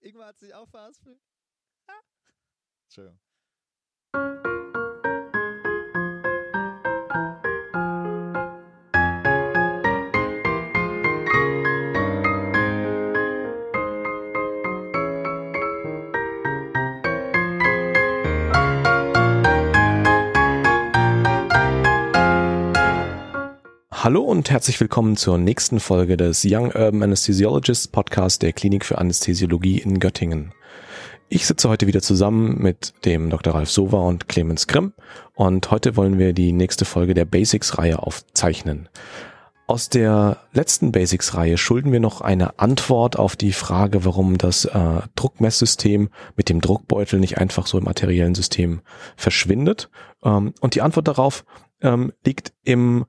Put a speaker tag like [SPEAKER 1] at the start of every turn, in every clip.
[SPEAKER 1] Ingmar hat sich auch verhaspelt.
[SPEAKER 2] Entschuldigung.
[SPEAKER 3] Hallo und herzlich willkommen zur nächsten Folge des Young Urban Anesthesiologists Podcast der Klinik für Anästhesiologie in Göttingen. Ich sitze heute wieder zusammen mit dem Dr. Ralf Sova und Clemens Grimm und heute wollen wir die nächste Folge der Basics-Reihe aufzeichnen. Aus der letzten Basics-Reihe schulden wir noch eine Antwort auf die Frage, warum das äh, Druckmesssystem mit dem Druckbeutel nicht einfach so im materiellen System verschwindet. Ähm, und die Antwort darauf ähm, liegt im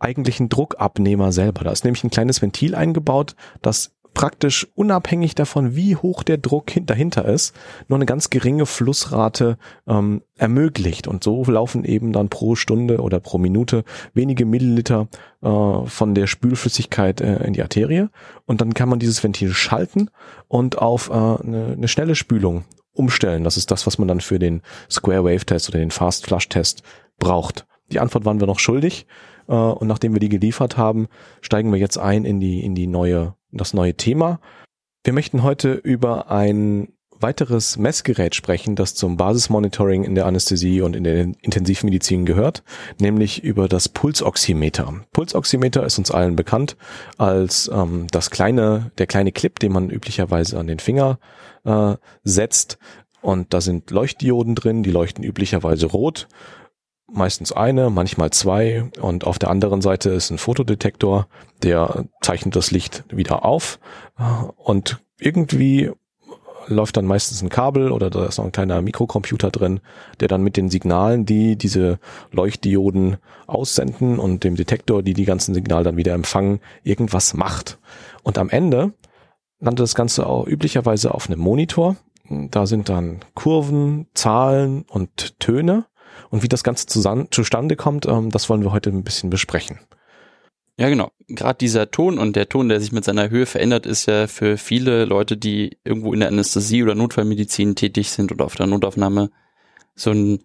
[SPEAKER 3] eigentlichen Druckabnehmer selber. Da ist nämlich ein kleines Ventil eingebaut, das praktisch unabhängig davon, wie hoch der Druck dahinter ist, nur eine ganz geringe Flussrate ähm, ermöglicht. Und so laufen eben dann pro Stunde oder pro Minute wenige Milliliter äh, von der Spülflüssigkeit äh, in die Arterie. Und dann kann man dieses Ventil schalten und auf äh, eine, eine schnelle Spülung umstellen. Das ist das, was man dann für den Square Wave Test oder den Fast Flush Test braucht. Die Antwort waren wir noch schuldig. Äh, und nachdem wir die geliefert haben, steigen wir jetzt ein in die, in die neue, das neue Thema. Wir möchten heute über ein weiteres Messgerät sprechen, das zum Basismonitoring in der Anästhesie und in der Intensivmedizin gehört, nämlich über das Pulsoximeter. Pulsoximeter ist uns allen bekannt als ähm, das kleine, der kleine Clip, den man üblicherweise an den Finger äh, setzt. Und da sind Leuchtdioden drin, die leuchten üblicherweise rot meistens eine, manchmal zwei und auf der anderen Seite ist ein Fotodetektor, der zeichnet das Licht wieder auf und irgendwie läuft dann meistens ein Kabel oder da ist noch ein kleiner Mikrocomputer drin, der dann mit den Signalen, die diese Leuchtdioden aussenden und dem Detektor, die die ganzen Signale dann wieder empfangen, irgendwas macht. Und am Ende landet das Ganze auch üblicherweise auf einem Monitor. Da sind dann Kurven, Zahlen und Töne und wie das Ganze zusammen, zustande kommt, ähm, das wollen wir heute ein bisschen besprechen.
[SPEAKER 4] Ja, genau. Gerade dieser Ton und der Ton, der sich mit seiner Höhe verändert, ist ja für viele Leute, die irgendwo in der Anästhesie oder Notfallmedizin tätig sind oder auf der Notaufnahme, so ein,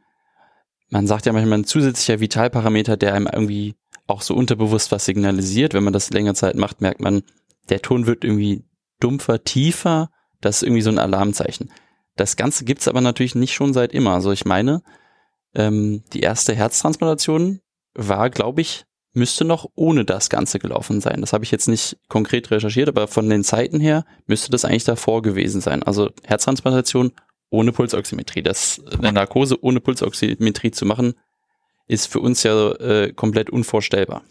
[SPEAKER 4] man sagt ja manchmal ein zusätzlicher Vitalparameter, der einem irgendwie auch so unterbewusst was signalisiert. Wenn man das längere Zeit macht, merkt man, der Ton wird irgendwie dumpfer, tiefer. Das ist irgendwie so ein Alarmzeichen. Das Ganze gibt's aber natürlich nicht schon seit immer. Also ich meine, ähm, die erste Herztransplantation war, glaube ich, müsste noch ohne das Ganze gelaufen sein. Das habe ich jetzt nicht konkret recherchiert, aber von den Zeiten her müsste das eigentlich davor gewesen sein. Also Herztransplantation ohne Pulsoximetrie. Das eine Narkose ohne Pulsoximetrie zu machen, ist für uns ja äh, komplett unvorstellbar.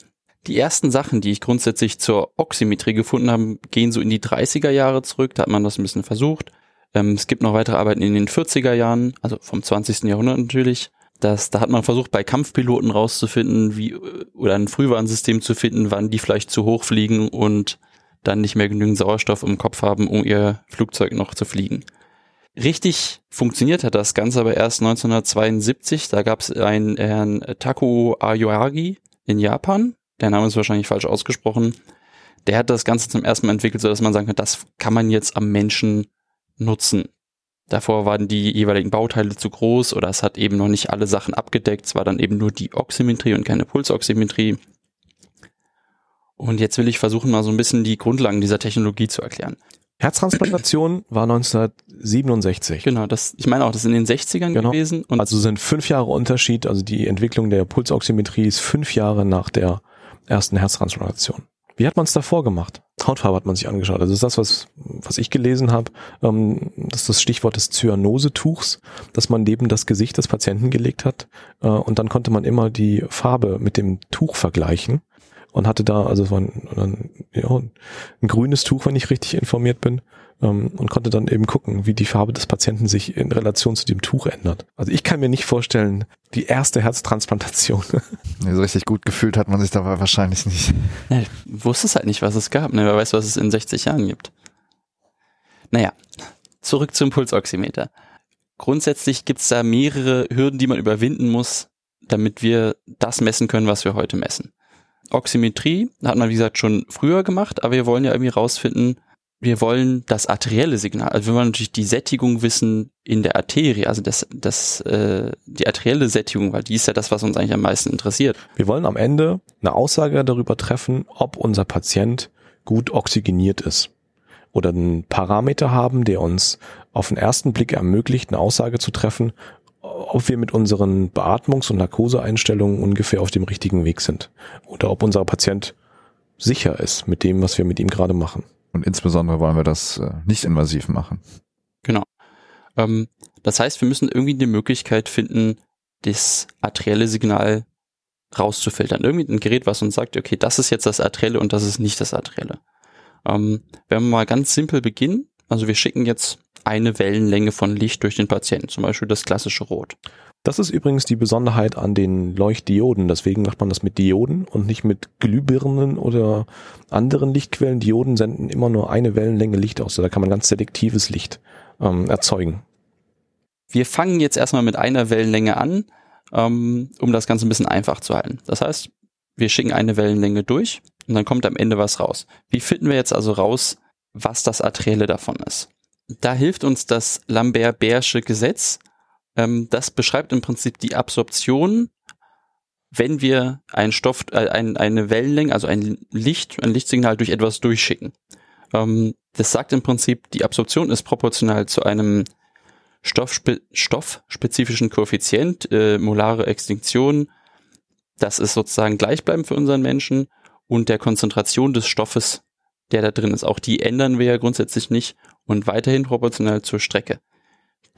[SPEAKER 4] Die ersten Sachen, die ich grundsätzlich zur Oximetrie gefunden habe, gehen so in die 30er Jahre zurück. Da hat man das ein bisschen versucht. Ähm, es gibt noch weitere Arbeiten in den 40er Jahren, also vom 20. Jahrhundert natürlich dass da hat man versucht, bei Kampfpiloten rauszufinden, wie oder ein Frühwarnsystem zu finden, wann die vielleicht zu hoch fliegen und dann nicht mehr genügend Sauerstoff im Kopf haben, um ihr Flugzeug noch zu fliegen. Richtig funktioniert hat das Ganze aber erst 1972. Da gab es einen Herrn Takuo Ayoagi in Japan. Der Name ist wahrscheinlich falsch ausgesprochen. Der hat das Ganze zum ersten Mal entwickelt, so dass man sagen kann, das kann man jetzt am Menschen nutzen. Davor waren die jeweiligen Bauteile zu groß oder es hat eben noch nicht alle Sachen abgedeckt. Es war dann eben nur die Oximetrie und keine Pulsoximetrie. Und jetzt will ich versuchen, mal so ein bisschen die Grundlagen dieser Technologie zu erklären.
[SPEAKER 3] Herztransplantation war 1967.
[SPEAKER 4] Genau, das, ich meine auch, das ist in den 60ern genau. gewesen.
[SPEAKER 3] Und also sind fünf Jahre Unterschied, also die Entwicklung der Pulsoximetrie ist fünf Jahre nach der ersten Herztransplantation. Wie hat man es davor gemacht? Hautfarbe hat man sich angeschaut. Also das ist das, was, was ich gelesen habe. Ähm, das ist das Stichwort des Zyaноsetuchs, das man neben das Gesicht des Patienten gelegt hat. Äh, und dann konnte man immer die Farbe mit dem Tuch vergleichen und hatte da also so ein, ein, ja, ein grünes Tuch, wenn ich richtig informiert bin, ähm, und konnte dann eben gucken, wie die Farbe des Patienten sich in Relation zu dem Tuch ändert. Also ich kann mir nicht vorstellen, die erste Herztransplantation.
[SPEAKER 2] so richtig gut gefühlt hat man sich dabei wahrscheinlich nicht.
[SPEAKER 4] Ja, ich wusste es halt nicht, was es gab. Ne? Wer weiß, was es in 60 Jahren gibt. Naja, zurück zum Pulsoximeter. Grundsätzlich gibt es da mehrere Hürden, die man überwinden muss, damit wir das messen können, was wir heute messen. Oximetrie hat man, wie gesagt, schon früher gemacht, aber wir wollen ja irgendwie rausfinden, wir wollen das arterielle Signal, also wir wollen natürlich die Sättigung wissen in der Arterie, also das, das, äh, die arterielle Sättigung, weil die ist ja das, was uns eigentlich am meisten interessiert.
[SPEAKER 3] Wir wollen am Ende eine Aussage darüber treffen, ob unser Patient gut oxygeniert ist. Oder einen Parameter haben, der uns auf den ersten Blick ermöglicht, eine Aussage zu treffen, ob wir mit unseren Beatmungs- und Narkoseeinstellungen ungefähr auf dem richtigen Weg sind. Oder ob unser Patient sicher ist mit dem, was wir mit ihm gerade machen.
[SPEAKER 2] Und insbesondere wollen wir das äh, nicht invasiv machen.
[SPEAKER 4] Genau. Ähm, das heißt, wir müssen irgendwie eine Möglichkeit finden, das arterielle Signal rauszufiltern. Irgendwie ein Gerät, was uns sagt, okay, das ist jetzt das arterielle und das ist nicht das arterielle. Ähm, wenn wir mal ganz simpel beginnen, also wir schicken jetzt eine Wellenlänge von Licht durch den Patienten, zum Beispiel das klassische Rot.
[SPEAKER 3] Das ist übrigens die Besonderheit an den Leuchtdioden. Deswegen macht man das mit Dioden und nicht mit Glühbirnen oder anderen Lichtquellen. Dioden senden immer nur eine Wellenlänge Licht aus. Da kann man ganz selektives Licht ähm, erzeugen.
[SPEAKER 4] Wir fangen jetzt erstmal mit einer Wellenlänge an, ähm, um das Ganze ein bisschen einfach zu halten. Das heißt, wir schicken eine Wellenlänge durch und dann kommt am Ende was raus. Wie finden wir jetzt also raus, was das Arterielle davon ist? Da hilft uns das Lambert-Beersche Gesetz, ähm, das beschreibt im Prinzip die Absorption, wenn wir einen Stoff, äh, ein, eine Wellenlänge, also ein Licht, ein Lichtsignal durch etwas durchschicken. Ähm, das sagt im Prinzip, die Absorption ist proportional zu einem Stoffspe stoffspezifischen Koeffizient, äh, molare Extinktion. Das ist sozusagen gleichbleibend für unseren Menschen und der Konzentration des Stoffes, der da drin ist. Auch die ändern wir ja grundsätzlich nicht und weiterhin proportional zur Strecke.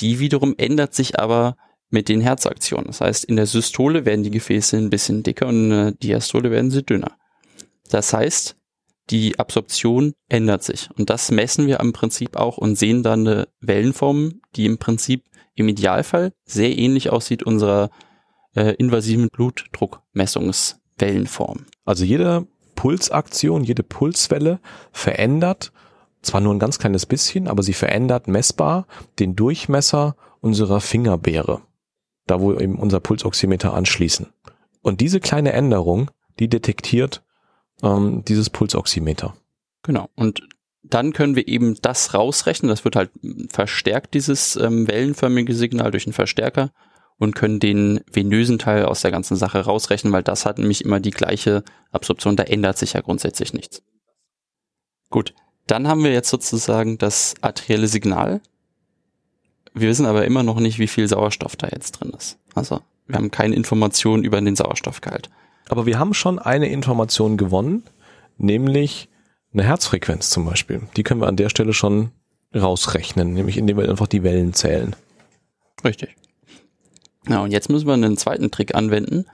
[SPEAKER 4] Die wiederum ändert sich aber mit den Herzaktionen. Das heißt, in der Systole werden die Gefäße ein bisschen dicker und in der Diastole werden sie dünner. Das heißt, die Absorption ändert sich. Und das messen wir im Prinzip auch und sehen dann eine Wellenform, die im Prinzip im Idealfall sehr ähnlich aussieht unserer äh, invasiven Blutdruckmessungswellenform.
[SPEAKER 3] Also jede Pulsaktion, jede Pulswelle verändert zwar nur ein ganz kleines bisschen, aber sie verändert messbar den Durchmesser unserer Fingerbeere, da wo eben unser Pulsoximeter anschließen. Und diese kleine Änderung, die detektiert ähm, dieses Pulsoximeter.
[SPEAKER 4] Genau. Und dann können wir eben das rausrechnen. Das wird halt verstärkt, dieses ähm, wellenförmige Signal durch einen Verstärker und können den venösen Teil aus der ganzen Sache rausrechnen, weil das hat nämlich immer die gleiche Absorption. Da ändert sich ja grundsätzlich nichts. Gut. Dann haben wir jetzt sozusagen das arterielle Signal. Wir wissen aber immer noch nicht, wie viel Sauerstoff da jetzt drin ist. Also wir haben keine Informationen über den Sauerstoffgehalt.
[SPEAKER 3] Aber wir haben schon eine Information gewonnen, nämlich eine Herzfrequenz zum Beispiel. Die können wir an der Stelle schon rausrechnen, nämlich indem wir einfach die Wellen zählen.
[SPEAKER 4] Richtig. Ja, und jetzt müssen wir einen zweiten Trick anwenden.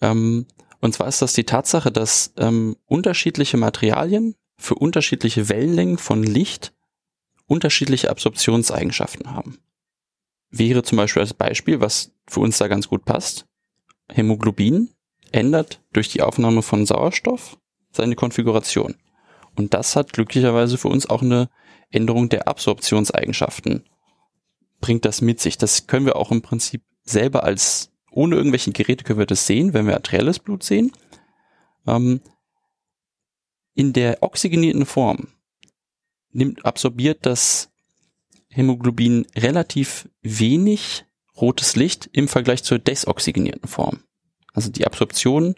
[SPEAKER 4] Ähm, und zwar ist das die Tatsache, dass ähm, unterschiedliche Materialien für unterschiedliche Wellenlängen von Licht unterschiedliche Absorptionseigenschaften haben. Wäre zum Beispiel als Beispiel, was für uns da ganz gut passt, Hämoglobin ändert durch die Aufnahme von Sauerstoff seine Konfiguration. Und das hat glücklicherweise für uns auch eine Änderung der Absorptionseigenschaften. Bringt das mit sich. Das können wir auch im Prinzip selber als, ohne irgendwelche Geräte können wir das sehen, wenn wir arterielles Blut sehen. Ähm, in der oxygenierten Form nimmt, absorbiert das Hämoglobin relativ wenig rotes Licht im Vergleich zur desoxygenierten Form. Also die Absorption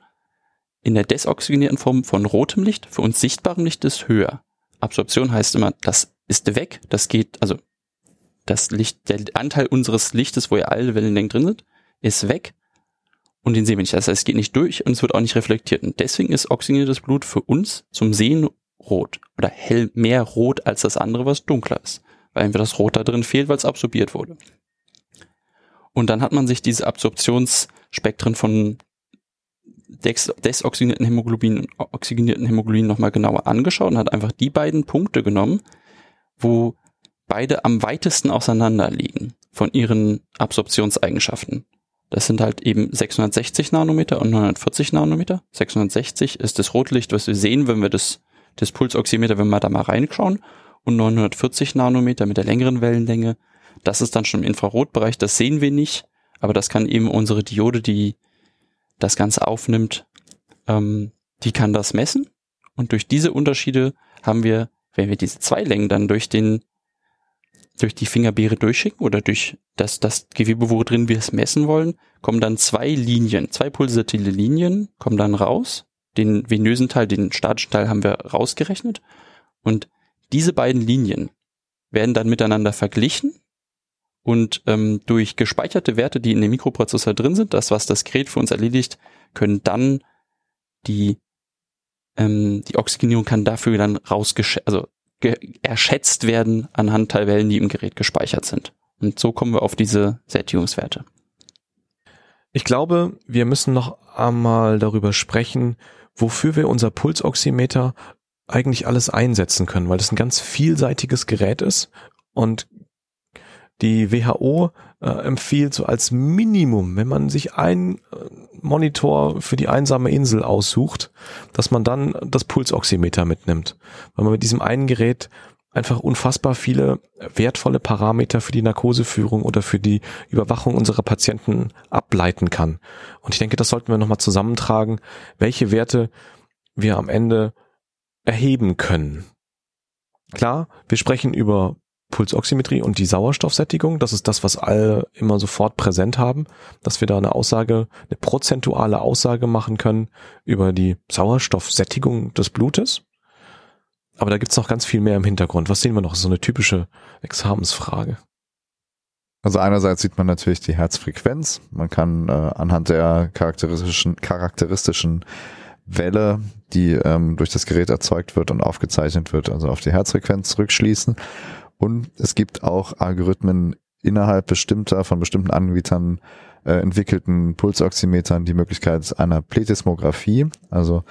[SPEAKER 4] in der desoxygenierten Form von rotem Licht, für uns sichtbarem Licht, ist höher. Absorption heißt immer, das ist weg, das geht, also das Licht, der Anteil unseres Lichtes, wo ja alle Wellenlängen drin sind, ist weg und den sehen wir nicht. Das heißt, es geht nicht durch und es wird auch nicht reflektiert. Und deswegen ist oxygeniertes Blut für uns zum Sehen rot oder hell mehr rot als das andere, was dunkler ist, weil einfach das Rot da drin fehlt, weil es absorbiert wurde. Und dann hat man sich diese Absorptionsspektren von desoxygenierten Hämoglobin und oxygenierten Hämoglobin nochmal genauer angeschaut und hat einfach die beiden Punkte genommen, wo beide am weitesten auseinander liegen von ihren Absorptionseigenschaften. Das sind halt eben 660 Nanometer und 940 Nanometer. 660 ist das Rotlicht, was wir sehen, wenn wir das, das Pulsoximeter, wenn wir da mal reinschauen. Und 940 Nanometer mit der längeren Wellenlänge, das ist dann schon im Infrarotbereich, das sehen wir nicht, aber das kann eben unsere Diode, die das Ganze aufnimmt, ähm, die kann das messen. Und durch diese Unterschiede haben wir wenn wir diese zwei Längen dann durch den durch die Fingerbeere durchschicken oder durch das, das Gewebe, worin wir es messen wollen, kommen dann zwei Linien, zwei pulsatile Linien kommen dann raus. Den venösen Teil, den statischen Teil haben wir rausgerechnet. Und diese beiden Linien werden dann miteinander verglichen und ähm, durch gespeicherte Werte, die in dem Mikroprozessor drin sind, das, was das Gerät für uns erledigt, können dann die ähm, die Oxygenierung kann dafür dann rausgesch also erschätzt werden anhand der Wellen, die im Gerät gespeichert sind. Und so kommen wir auf diese Sättigungswerte.
[SPEAKER 3] Ich glaube, wir müssen noch einmal darüber sprechen, wofür wir unser Pulsoximeter eigentlich alles einsetzen können, weil das ein ganz vielseitiges Gerät ist und die WHO äh, empfiehlt so als Minimum, wenn man sich einen äh, Monitor für die einsame Insel aussucht, dass man dann das Pulsoximeter mitnimmt, weil man mit diesem einen Gerät einfach unfassbar viele wertvolle Parameter für die Narkoseführung oder für die Überwachung unserer Patienten ableiten kann. Und ich denke, das sollten wir nochmal zusammentragen, welche Werte wir am Ende erheben können. Klar, wir sprechen über Pulsoximetrie und die Sauerstoffsättigung. Das ist das, was alle immer sofort präsent haben, dass wir da eine Aussage, eine prozentuale Aussage machen können über die Sauerstoffsättigung des Blutes. Aber da gibt's noch ganz viel mehr im Hintergrund. Was sehen wir noch? So eine typische Examensfrage.
[SPEAKER 2] Also einerseits sieht man natürlich die Herzfrequenz. Man kann äh, anhand der charakteristischen, charakteristischen Welle, die ähm, durch das Gerät erzeugt wird und aufgezeichnet wird, also auf die Herzfrequenz rückschließen. Und es gibt auch Algorithmen innerhalb bestimmter, von bestimmten Anbietern äh, entwickelten Pulsoximetern die Möglichkeit einer Plethysmographie. Also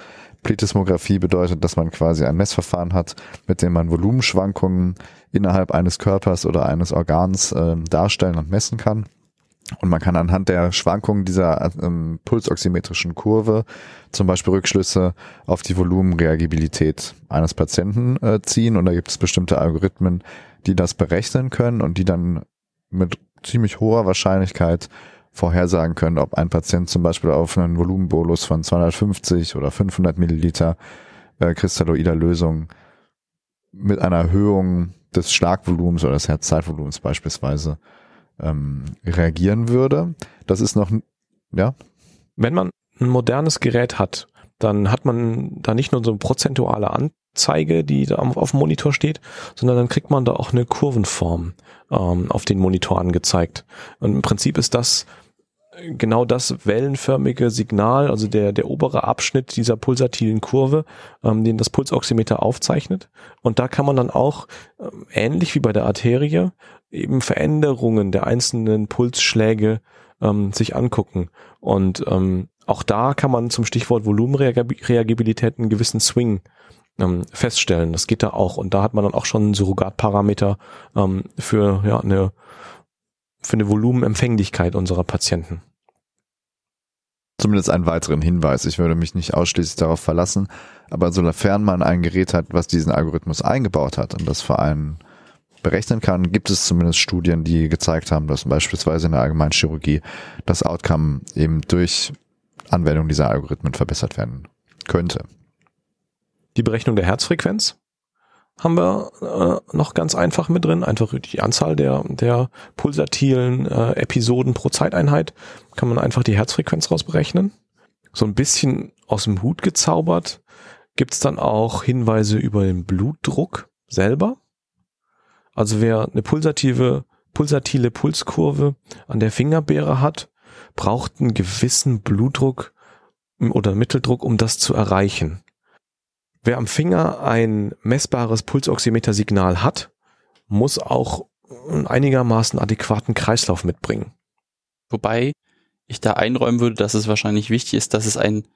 [SPEAKER 2] Plethysmographie bedeutet, dass man quasi ein Messverfahren hat, mit dem man Volumenschwankungen innerhalb eines Körpers oder eines Organs äh, darstellen und messen kann. Und man kann anhand der Schwankungen dieser ähm, pulsoximetrischen Kurve zum Beispiel Rückschlüsse auf die Volumenreagibilität eines Patienten äh, ziehen. Und da gibt es bestimmte Algorithmen, die das berechnen können und die dann mit ziemlich hoher Wahrscheinlichkeit vorhersagen können, ob ein Patient zum Beispiel auf einen Volumenbolus von 250 oder 500 Milliliter äh, kristalloider Lösung mit einer Erhöhung des Schlagvolumens oder des Herzzeitvolumens beispielsweise ähm, reagieren würde. Das ist noch, ja.
[SPEAKER 3] Wenn man ein modernes Gerät hat, dann hat man da nicht nur so eine prozentuale Anzeige, die da auf dem Monitor steht, sondern dann kriegt man da auch eine Kurvenform ähm, auf den Monitor angezeigt. Und im Prinzip ist das genau das wellenförmige Signal, also der, der obere Abschnitt dieser pulsatilen Kurve, ähm, den das Pulsoximeter aufzeichnet. Und da kann man dann auch, ähm, ähnlich wie bei der Arterie, eben Veränderungen der einzelnen Pulsschläge ähm, sich angucken. Und ähm, auch da kann man zum Stichwort Volumenreagibilität einen gewissen Swing ähm, feststellen. Das geht da auch. Und da hat man dann auch schon einen Surrogatparameter ähm, für ja, eine, für eine Volumenempfänglichkeit unserer Patienten.
[SPEAKER 2] Zumindest einen weiteren Hinweis. Ich würde mich nicht ausschließlich darauf verlassen, aber sofern man ein Gerät hat, was diesen Algorithmus eingebaut hat und das für einen berechnen kann, gibt es zumindest Studien, die gezeigt haben, dass beispielsweise in der Allgemeinchirurgie das Outcome eben durch Anwendung dieser Algorithmen verbessert werden könnte.
[SPEAKER 3] Die Berechnung der Herzfrequenz haben wir äh, noch ganz einfach mit drin. Einfach die Anzahl der, der pulsatilen äh, Episoden pro Zeiteinheit kann man einfach die Herzfrequenz rausberechnen. So ein bisschen aus dem Hut gezaubert gibt's dann auch Hinweise über den Blutdruck selber. Also wer eine pulsative, pulsatile Pulskurve an der Fingerbeere hat, braucht einen gewissen Blutdruck oder Mitteldruck, um das zu erreichen. Wer am Finger ein messbares Pulsoximeter-Signal hat, muss auch einen einigermaßen adäquaten Kreislauf mitbringen.
[SPEAKER 4] Wobei ich da einräumen würde, dass es wahrscheinlich wichtig ist, dass es ein,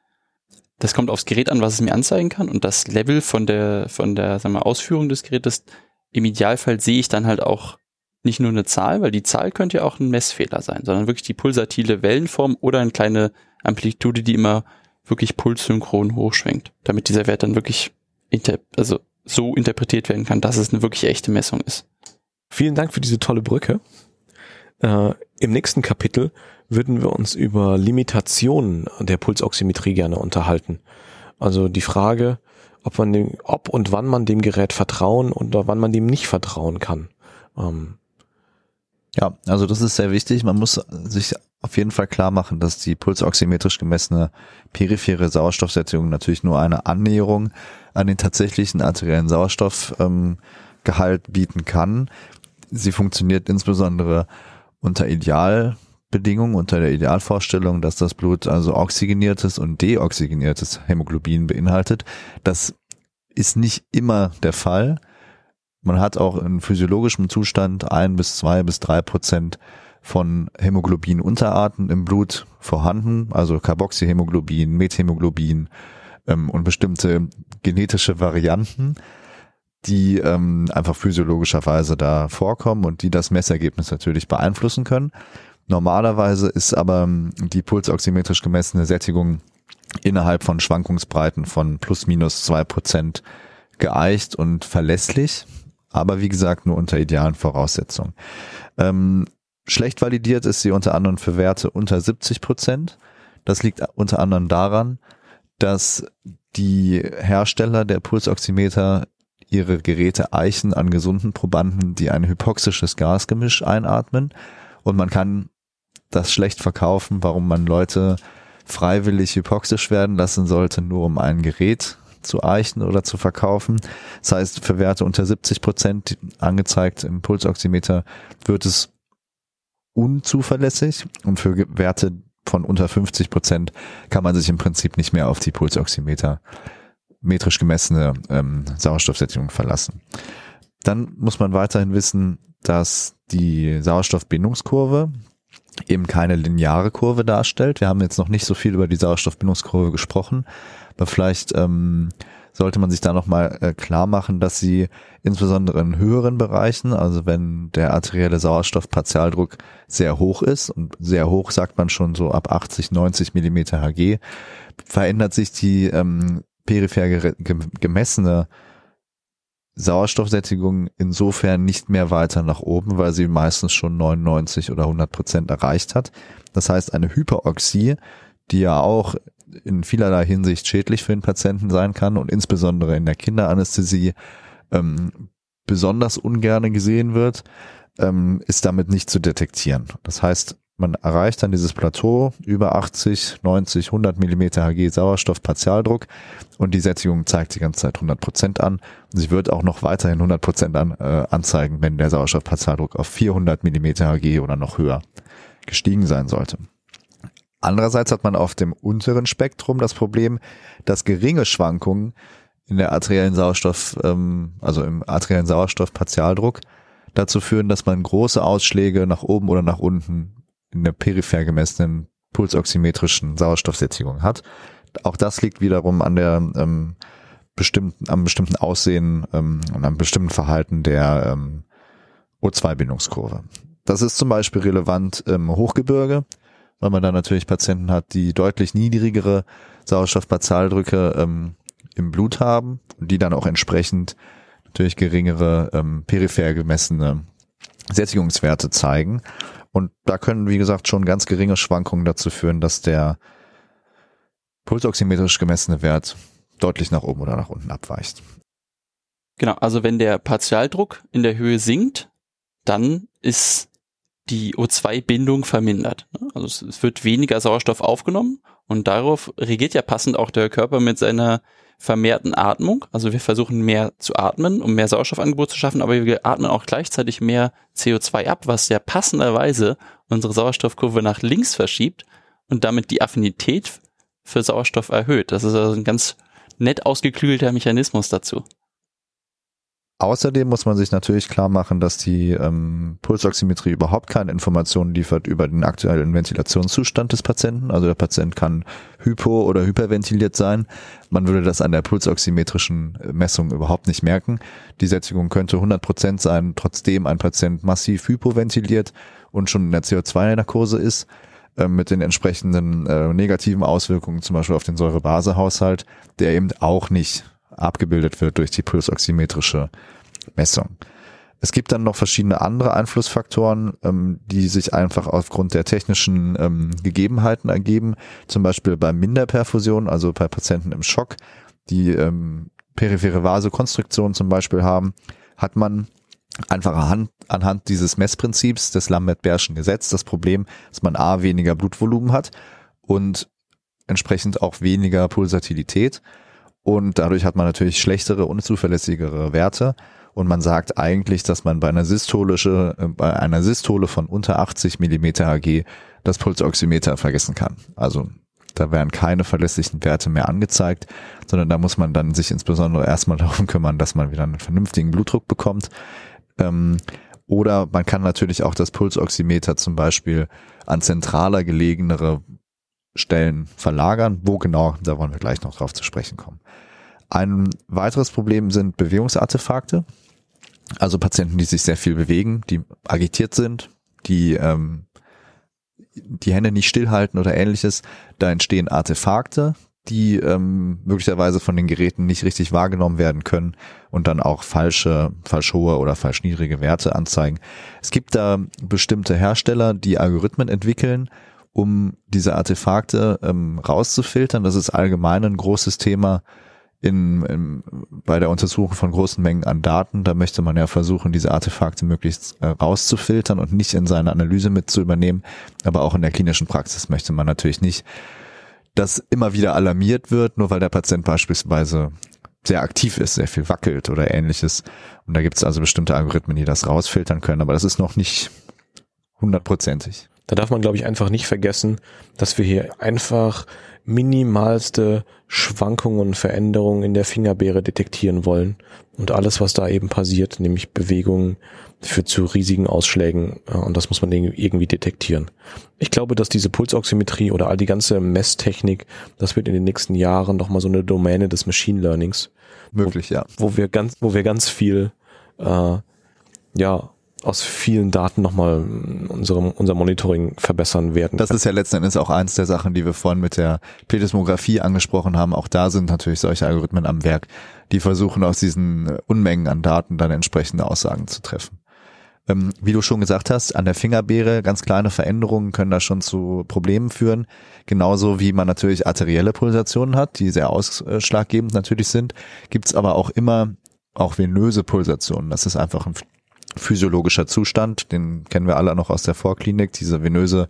[SPEAKER 4] das kommt aufs Gerät an, was es mir anzeigen kann und das Level von der, von der, sagen wir, Ausführung des Gerätes, im Idealfall sehe ich dann halt auch nicht nur eine Zahl, weil die Zahl könnte ja auch ein Messfehler sein, sondern wirklich die pulsatile Wellenform oder eine kleine Amplitude, die immer wirklich pulssynchron hochschwenkt, damit dieser Wert dann wirklich inter also so interpretiert werden kann, dass es eine wirklich echte Messung ist.
[SPEAKER 3] Vielen Dank für diese tolle Brücke. Äh, Im nächsten Kapitel würden wir uns über Limitationen der Pulsoximetrie gerne unterhalten. Also die Frage, ob man dem, ob und wann man dem Gerät vertrauen oder wann man dem nicht vertrauen kann. Ähm,
[SPEAKER 2] ja, also das ist sehr wichtig. Man muss sich auf jeden Fall klar machen, dass die pulsoximetrisch gemessene periphere Sauerstoffsättigung natürlich nur eine Annäherung an den tatsächlichen arteriellen Sauerstoffgehalt ähm, bieten kann. Sie funktioniert insbesondere unter Idealbedingungen, unter der Idealvorstellung, dass das Blut also oxygeniertes und deoxygeniertes Hämoglobin beinhaltet. Das ist nicht immer der Fall. Man hat auch in physiologischem Zustand ein bis zwei bis drei Prozent von Hämoglobin-Unterarten im Blut vorhanden, also Carboxyhämoglobin, Methämoglobin ähm, und bestimmte genetische Varianten, die ähm, einfach physiologischerweise da vorkommen und die das Messergebnis natürlich beeinflussen können. Normalerweise ist aber ähm, die pulsoximetrisch gemessene Sättigung innerhalb von Schwankungsbreiten von plus minus zwei Prozent geeicht und verlässlich, aber wie gesagt nur unter idealen Voraussetzungen. Ähm, Schlecht validiert ist sie unter anderem für Werte unter 70 Prozent. Das liegt unter anderem daran, dass die Hersteller der Pulsoximeter ihre Geräte eichen an gesunden Probanden, die ein hypoxisches Gasgemisch einatmen. Und man kann das schlecht verkaufen, warum man Leute freiwillig hypoxisch werden lassen sollte, nur um ein Gerät zu eichen oder zu verkaufen. Das heißt, für Werte unter 70 Prozent angezeigt im Pulsoximeter wird es unzuverlässig und für Werte von unter 50 Prozent kann man sich im Prinzip nicht mehr auf die Pulsoximeter metrisch gemessene ähm, Sauerstoffsättigung verlassen. Dann muss man weiterhin wissen, dass die Sauerstoffbindungskurve eben keine lineare Kurve darstellt. Wir haben jetzt noch nicht so viel über die Sauerstoffbindungskurve gesprochen, aber vielleicht ähm, sollte man sich da nochmal äh, klar machen, dass sie insbesondere in höheren Bereichen, also wenn der arterielle Sauerstoffpartialdruck sehr hoch ist, und sehr hoch sagt man schon so ab 80, 90 Millimeter Hg, verändert sich die ähm, peripher gemessene Sauerstoffsättigung insofern nicht mehr weiter nach oben, weil sie meistens schon 99 oder 100 Prozent erreicht hat. Das heißt, eine Hyperoxie, die ja auch in vielerlei Hinsicht schädlich für den Patienten sein kann und insbesondere in der Kinderanästhesie ähm, besonders ungerne gesehen wird, ähm, ist damit nicht zu detektieren. Das heißt, man erreicht dann dieses Plateau über 80, 90, 100 Millimeter Hg Sauerstoffpartialdruck und die Sättigung zeigt die ganze Zeit 100 Prozent an. Und sie wird auch noch weiterhin 100 Prozent an, äh, anzeigen, wenn der Sauerstoffpartialdruck auf 400 Millimeter Hg oder noch höher gestiegen sein sollte. Andererseits hat man auf dem unteren Spektrum das Problem, dass geringe Schwankungen in der arteriellen Sauerstoff, ähm, also im arteriellen Sauerstoffpartialdruck dazu führen, dass man große Ausschläge nach oben oder nach unten in der peripher gemessenen pulsoximetrischen Sauerstoffsättigung hat. Auch das liegt wiederum an der ähm, bestimmten, am bestimmten Aussehen ähm, und am bestimmten Verhalten der ähm, O2-Bindungskurve. Das ist zum Beispiel relevant im Hochgebirge weil man da natürlich Patienten hat, die deutlich niedrigere Sauerstoffpartialdrücke ähm, im Blut haben und die dann auch entsprechend natürlich geringere ähm, peripher gemessene Sättigungswerte zeigen. Und da können, wie gesagt, schon ganz geringe Schwankungen dazu führen, dass der pulsoximetrisch gemessene Wert deutlich nach oben oder nach unten abweicht.
[SPEAKER 4] Genau, also wenn der Partialdruck in der Höhe sinkt, dann ist die O2-Bindung vermindert. Also es wird weniger Sauerstoff aufgenommen und darauf reagiert ja passend auch der Körper mit seiner vermehrten Atmung. Also wir versuchen mehr zu atmen, um mehr Sauerstoffangebot zu schaffen, aber wir atmen auch gleichzeitig mehr CO2 ab, was ja passenderweise unsere Sauerstoffkurve nach links verschiebt und damit die Affinität für Sauerstoff erhöht. Das ist also ein ganz nett ausgeklügelter Mechanismus dazu.
[SPEAKER 2] Außerdem muss man sich natürlich klar machen, dass die ähm, Pulsoximetrie überhaupt keine Informationen liefert über den aktuellen Ventilationszustand des Patienten. Also der Patient kann hypo- oder hyperventiliert sein. Man würde das an der pulsoximetrischen Messung überhaupt nicht merken. Die Sättigung könnte 100 Prozent sein, trotzdem ein Patient massiv hypoventiliert und schon in der CO2-Narkose ist äh, mit den entsprechenden äh, negativen Auswirkungen, zum Beispiel auf den Säurebasehaushalt, der eben auch nicht abgebildet wird durch die pulsoximetrische Messung. Es gibt dann noch verschiedene andere Einflussfaktoren, ähm, die sich einfach aufgrund der technischen ähm, Gegebenheiten ergeben. Zum Beispiel bei Minderperfusion, also bei Patienten im Schock, die ähm, periphere Vasokonstruktion zum Beispiel haben, hat man einfach anhand, anhand dieses Messprinzips des Lambert-Bärschen Gesetz das Problem, dass man A weniger Blutvolumen hat und entsprechend auch weniger Pulsatilität und dadurch hat man natürlich schlechtere, unzuverlässigere Werte und man sagt eigentlich, dass man bei einer systolische, äh, bei einer Systole von unter 80 Millimeter Hg das Pulsoximeter vergessen kann. Also da werden keine verlässlichen Werte mehr angezeigt, sondern da muss man dann sich insbesondere erstmal darum kümmern, dass man wieder einen vernünftigen Blutdruck bekommt. Ähm, oder man kann natürlich auch das Pulsoximeter zum Beispiel an zentraler gelegenere Stellen verlagern. Wo genau, da wollen wir gleich noch drauf zu sprechen kommen. Ein weiteres Problem sind Bewegungsartefakte. Also Patienten, die sich sehr viel bewegen, die agitiert sind, die ähm, die Hände nicht stillhalten oder ähnliches. Da entstehen Artefakte, die ähm, möglicherweise von den Geräten nicht richtig wahrgenommen werden können und dann auch falsche, falsch hohe oder falsch niedrige Werte anzeigen. Es gibt da bestimmte Hersteller, die Algorithmen entwickeln, um diese Artefakte ähm, rauszufiltern. Das ist allgemein ein großes Thema in, in, bei der Untersuchung von großen Mengen an Daten, da möchte man ja versuchen, diese Artefakte möglichst äh, rauszufiltern und nicht in seine Analyse mit zu übernehmen. Aber auch in der klinischen Praxis möchte man natürlich nicht, dass immer wieder alarmiert wird, nur weil der Patient beispielsweise sehr aktiv ist, sehr viel wackelt oder ähnliches. Und da gibt es also bestimmte Algorithmen, die das rausfiltern können, aber das ist noch nicht hundertprozentig.
[SPEAKER 3] Da darf man, glaube ich, einfach nicht vergessen, dass wir hier einfach minimalste Schwankungen und Veränderungen in der Fingerbeere detektieren wollen. Und alles, was da eben passiert, nämlich Bewegungen, führt zu riesigen Ausschlägen und das muss man irgendwie detektieren. Ich glaube, dass diese Pulsoximetrie oder all die ganze Messtechnik, das wird in den nächsten Jahren nochmal so eine Domäne des Machine Learnings.
[SPEAKER 2] Möglich,
[SPEAKER 3] wo,
[SPEAKER 2] ja.
[SPEAKER 3] Wo wir ganz, wo wir ganz viel äh, ja aus vielen Daten nochmal unserem, unser Monitoring verbessern werden.
[SPEAKER 2] Das ist ja letzten Endes auch eins der Sachen, die wir vorhin mit der Plethysmographie angesprochen haben. Auch da sind natürlich solche Algorithmen am Werk, die versuchen aus diesen Unmengen an Daten dann entsprechende Aussagen zu treffen. Ähm, wie du schon gesagt hast, an der Fingerbeere ganz kleine Veränderungen können da schon zu Problemen führen. Genauso wie man natürlich arterielle Pulsationen hat, die sehr ausschlaggebend natürlich sind, gibt's aber auch immer auch venöse Pulsationen. Das ist einfach ein physiologischer Zustand, den kennen wir alle noch aus der Vorklinik, diese venöse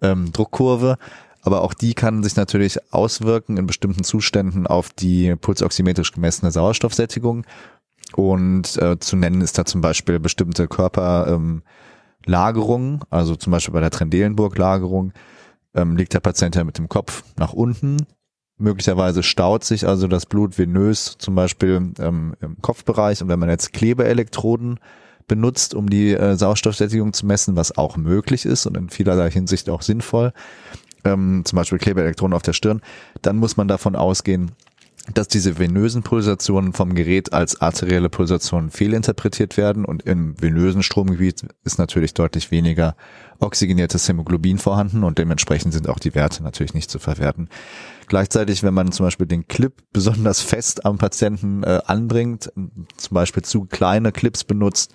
[SPEAKER 2] ähm, Druckkurve. Aber auch die kann sich natürlich auswirken in bestimmten Zuständen auf die pulsoximetrisch gemessene Sauerstoffsättigung. Und äh, zu nennen ist da zum Beispiel bestimmte Körperlagerungen, ähm, also zum Beispiel bei der Trendelenburg-Lagerung ähm, liegt der Patient ja mit dem Kopf nach unten. Möglicherweise staut sich also das Blut venös zum Beispiel ähm, im Kopfbereich. Und wenn man jetzt Klebeelektroden benutzt, um die äh, Sauerstoffsättigung zu messen, was auch möglich ist und in vielerlei Hinsicht auch sinnvoll, ähm, zum Beispiel Klebeelektronen auf der Stirn, dann muss man davon ausgehen, dass diese venösen Pulsationen vom Gerät als arterielle Pulsationen fehlinterpretiert werden und im venösen Stromgebiet ist natürlich deutlich weniger oxygeniertes Hämoglobin vorhanden und dementsprechend sind auch die Werte natürlich nicht zu verwerten. Gleichzeitig, wenn man zum Beispiel den Clip besonders fest am Patienten äh, anbringt, zum Beispiel zu kleine Clips benutzt,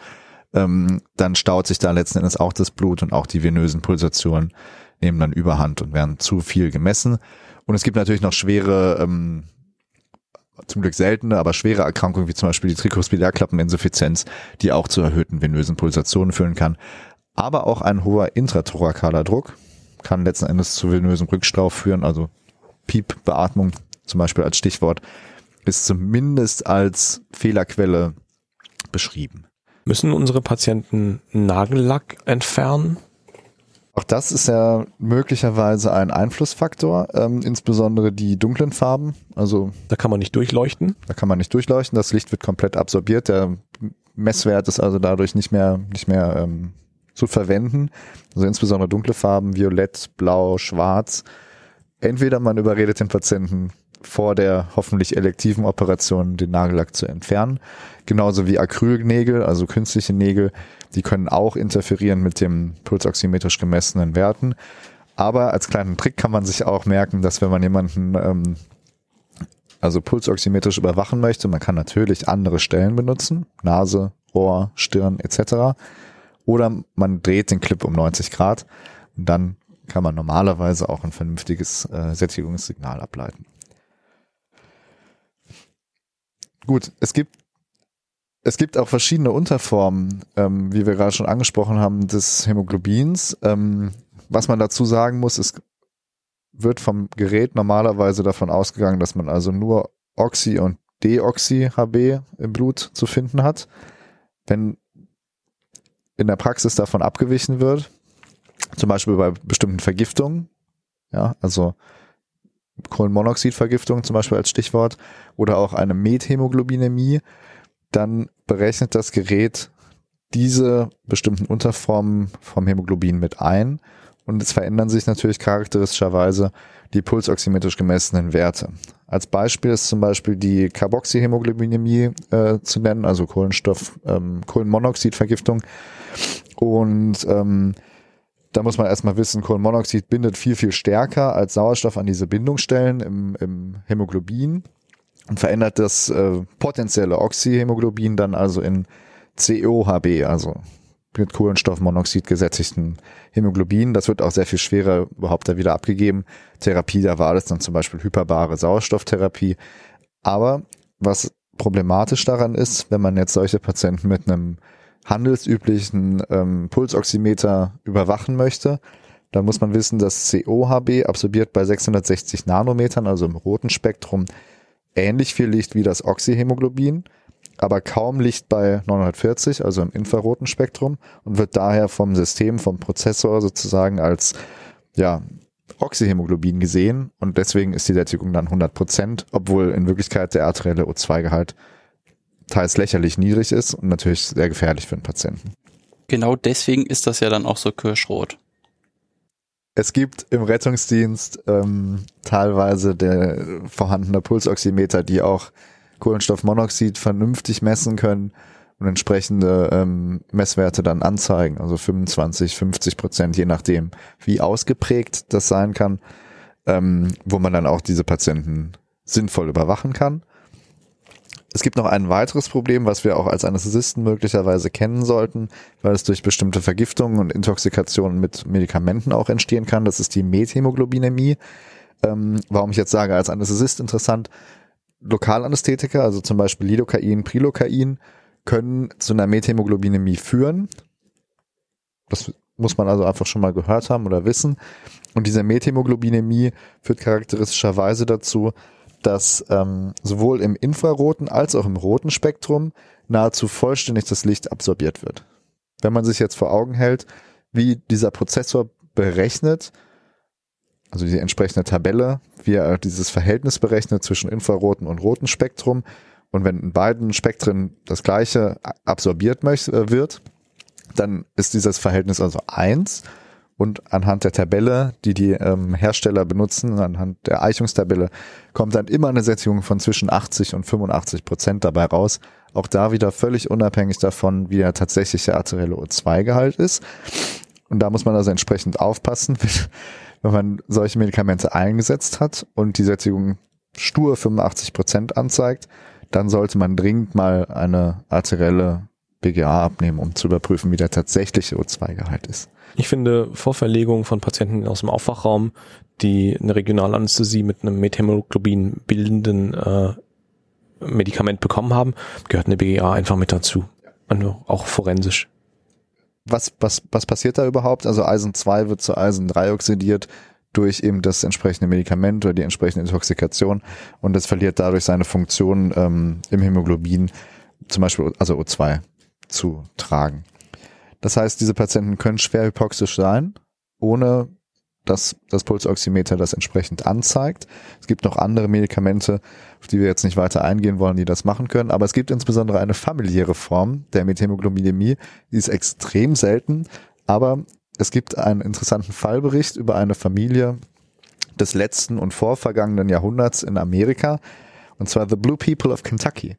[SPEAKER 2] ähm, dann staut sich da letzten Endes auch das Blut und auch die venösen Pulsationen nehmen dann überhand und werden zu viel gemessen. Und es gibt natürlich noch schwere ähm, zum Glück seltene, aber schwere Erkrankungen wie zum Beispiel die Trikospilärklappeninsuffizienz, die auch zu erhöhten venösen Pulsationen führen kann. Aber auch ein hoher intrathoracaler Druck kann letzten Endes zu venösem Rückstau führen, also Piepbeatmung zum Beispiel als Stichwort, ist zumindest als Fehlerquelle beschrieben.
[SPEAKER 3] Müssen unsere Patienten Nagellack entfernen?
[SPEAKER 2] Auch das ist ja möglicherweise ein Einflussfaktor, ähm, insbesondere die dunklen Farben. Also
[SPEAKER 3] da kann man nicht durchleuchten.
[SPEAKER 2] Da kann man nicht durchleuchten. Das Licht wird komplett absorbiert. Der Messwert ist also dadurch nicht mehr nicht mehr ähm, zu verwenden. Also insbesondere dunkle Farben, Violett, Blau, Schwarz. Entweder man überredet den Patienten vor der hoffentlich elektiven Operation den Nagellack zu entfernen. Genauso wie Acrylnägel, also künstliche Nägel, die können auch interferieren mit dem pulsoximetrisch gemessenen Werten. Aber als kleinen Trick kann man sich auch merken, dass wenn man jemanden ähm, also pulsoximetrisch überwachen möchte, man kann natürlich andere Stellen benutzen, Nase, Ohr, Stirn etc. Oder man dreht den Clip um 90 Grad und dann kann man normalerweise auch ein vernünftiges äh, Sättigungssignal ableiten. Gut, es gibt es gibt auch verschiedene Unterformen, ähm, wie wir gerade schon angesprochen haben, des Hämoglobins. Ähm, was man dazu sagen muss, es wird vom Gerät normalerweise davon ausgegangen, dass man also nur Oxy- und Deoxy-HB im Blut zu finden hat. Wenn in der Praxis davon abgewichen wird, zum Beispiel bei bestimmten Vergiftungen, ja, also Kohlenmonoxidvergiftung zum Beispiel als Stichwort, oder auch eine Methämoglobinämie, dann berechnet das Gerät diese bestimmten Unterformen vom Hämoglobin mit ein und es verändern sich natürlich charakteristischerweise die pulsoximetrisch gemessenen Werte. Als Beispiel ist zum Beispiel die Carboxyhämoglobinämie äh, zu nennen, also Kohlenstoff, ähm, Kohlenmonoxidvergiftung. Und ähm, da muss man erstmal wissen, Kohlenmonoxid bindet viel, viel stärker als Sauerstoff an diese Bindungsstellen im, im Hämoglobin und verändert das äh, potenzielle Oxyhämoglobin dann also in COHB, also mit Kohlenstoffmonoxid gesättigten Hämoglobin. Das wird auch sehr viel schwerer überhaupt da wieder abgegeben. Therapie der Wahl ist dann zum Beispiel hyperbare Sauerstofftherapie. Aber was problematisch daran ist, wenn man jetzt solche Patienten mit einem handelsüblichen ähm, Pulsoximeter überwachen möchte, dann muss man wissen, dass COHB absorbiert bei 660 Nanometern, also im roten Spektrum, ähnlich viel Licht wie das Oxyhämoglobin, aber kaum Licht bei 940, also im infraroten Spektrum und wird daher vom System, vom Prozessor sozusagen als ja, Oxyhämoglobin gesehen. Und deswegen ist die Sättigung dann 100 Prozent, obwohl in Wirklichkeit der arterielle O2-Gehalt teils lächerlich niedrig ist und natürlich sehr gefährlich für den Patienten.
[SPEAKER 4] Genau deswegen ist das ja dann auch so kirschrot
[SPEAKER 2] es gibt im Rettungsdienst ähm, teilweise der vorhandene Pulsoximeter, die auch Kohlenstoffmonoxid vernünftig messen können und entsprechende ähm, Messwerte dann anzeigen, also 25, 50 Prozent, je nachdem, wie ausgeprägt das sein kann, ähm, wo man dann auch diese Patienten sinnvoll überwachen kann. Es gibt noch ein weiteres Problem, was wir auch als Anästhesisten möglicherweise kennen sollten, weil es durch bestimmte Vergiftungen und Intoxikationen mit Medikamenten auch entstehen kann. Das ist die Methämoglobinämie. Ähm, warum ich jetzt sage, als Anästhesist interessant, Lokalanästhetika, also zum Beispiel Lidocain, Prilocain, können zu einer Methämoglobinämie führen. Das muss man also einfach schon mal gehört haben oder wissen. Und diese Methämoglobinämie führt charakteristischerweise dazu, dass ähm, sowohl im infraroten als auch im roten Spektrum nahezu vollständig das Licht absorbiert wird. Wenn man sich jetzt vor Augen hält, wie dieser Prozessor berechnet, also die entsprechende Tabelle, wie er dieses Verhältnis berechnet zwischen infraroten und roten Spektrum und wenn in beiden Spektren das gleiche absorbiert äh, wird, dann ist dieses Verhältnis also eins und anhand der Tabelle, die die ähm, Hersteller benutzen, anhand der Eichungstabelle, kommt dann immer eine Sättigung von zwischen 80 und 85 Prozent dabei raus. Auch da wieder völlig unabhängig davon, wie der tatsächliche arterielle O2-Gehalt ist. Und da muss man also entsprechend aufpassen, wenn man solche Medikamente eingesetzt hat und die Sättigung stur 85 Prozent anzeigt, dann sollte man dringend mal eine arterielle BGA abnehmen, um zu überprüfen, wie der tatsächliche O2-Gehalt ist.
[SPEAKER 3] Ich finde Vorverlegung von Patienten aus dem Aufwachraum, die eine Regionalanästhesie mit einem Methämoglobin bildenden äh, Medikament bekommen haben, gehört eine BGA einfach mit dazu. Also auch forensisch.
[SPEAKER 2] Was, was, was passiert da überhaupt? Also Eisen 2 wird zu Eisen 3 oxidiert durch eben das entsprechende Medikament oder die entsprechende Intoxikation und es verliert dadurch seine Funktion ähm, im Hämoglobin, zum Beispiel also O2 zu tragen. Das heißt, diese Patienten können schwer hypoxisch sein, ohne dass das Pulsoximeter das entsprechend anzeigt. Es gibt noch andere Medikamente, auf die wir jetzt nicht weiter eingehen wollen, die das machen können. Aber es gibt insbesondere eine familiäre Form der Methämoglobinämie, die ist extrem selten. Aber es gibt einen interessanten Fallbericht über eine Familie des letzten und vorvergangenen Jahrhunderts in Amerika. Und zwar The Blue People of Kentucky.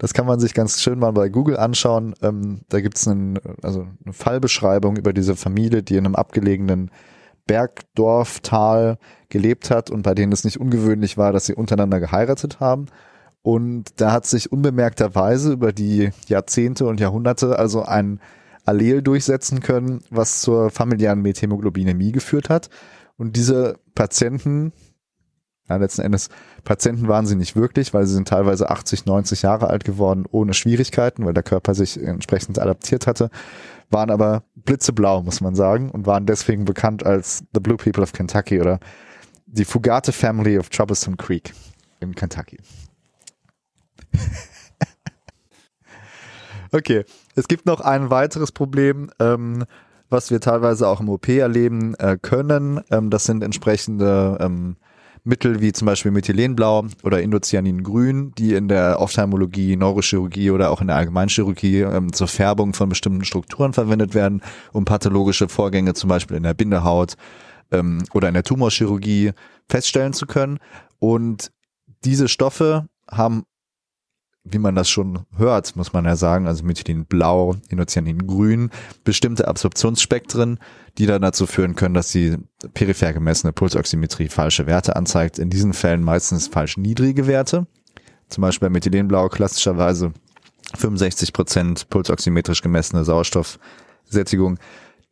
[SPEAKER 2] Das kann man sich ganz schön mal bei Google anschauen. Ähm, da gibt's einen, also eine Fallbeschreibung über diese Familie, die in einem abgelegenen Bergdorftal gelebt hat und bei denen es nicht ungewöhnlich war, dass sie untereinander geheiratet haben. Und da hat sich unbemerkterweise über die Jahrzehnte und Jahrhunderte also ein Allel durchsetzen können, was zur familiären Methämoglobinämie geführt hat. Und diese Patienten Ja, letzten Endes, Patienten waren sie nicht wirklich, weil sie sind teilweise 80, 90 Jahre alt geworden, ohne Schwierigkeiten, weil der Körper sich entsprechend adaptiert hatte, waren aber blitzeblau, muss man sagen, und waren deswegen bekannt als The Blue People of Kentucky oder die Fugate Family of Troublesome Creek in Kentucky. okay, es gibt noch ein weiteres Problem, ähm, was wir teilweise auch im OP erleben äh, können. Ähm, das sind entsprechende ähm, Mittel wie zum Beispiel Methylenblau oder Indocyaningrün, die in der Ophthalmologie, Neurochirurgie oder auch in der Allgemeinchirurgie ähm, zur Färbung von bestimmten Strukturen verwendet werden, um pathologische Vorgänge zum Beispiel in der Bindehaut ähm, oder in der Tumorchirurgie feststellen zu können. Und diese Stoffe haben wie man das schon hört, muss man ja sagen, also Methylin blau, Indocyanin grün, bestimmte Absorptionsspektren, die dann dazu führen können, dass die peripher gemessene Pulsoximetrie falsche Werte anzeigt. In diesen Fällen meistens falsch niedrige Werte. Zum Beispiel bei Methylenblau klassischerweise 65 Prozent pulsoximetrisch gemessene Sauerstoffsättigung.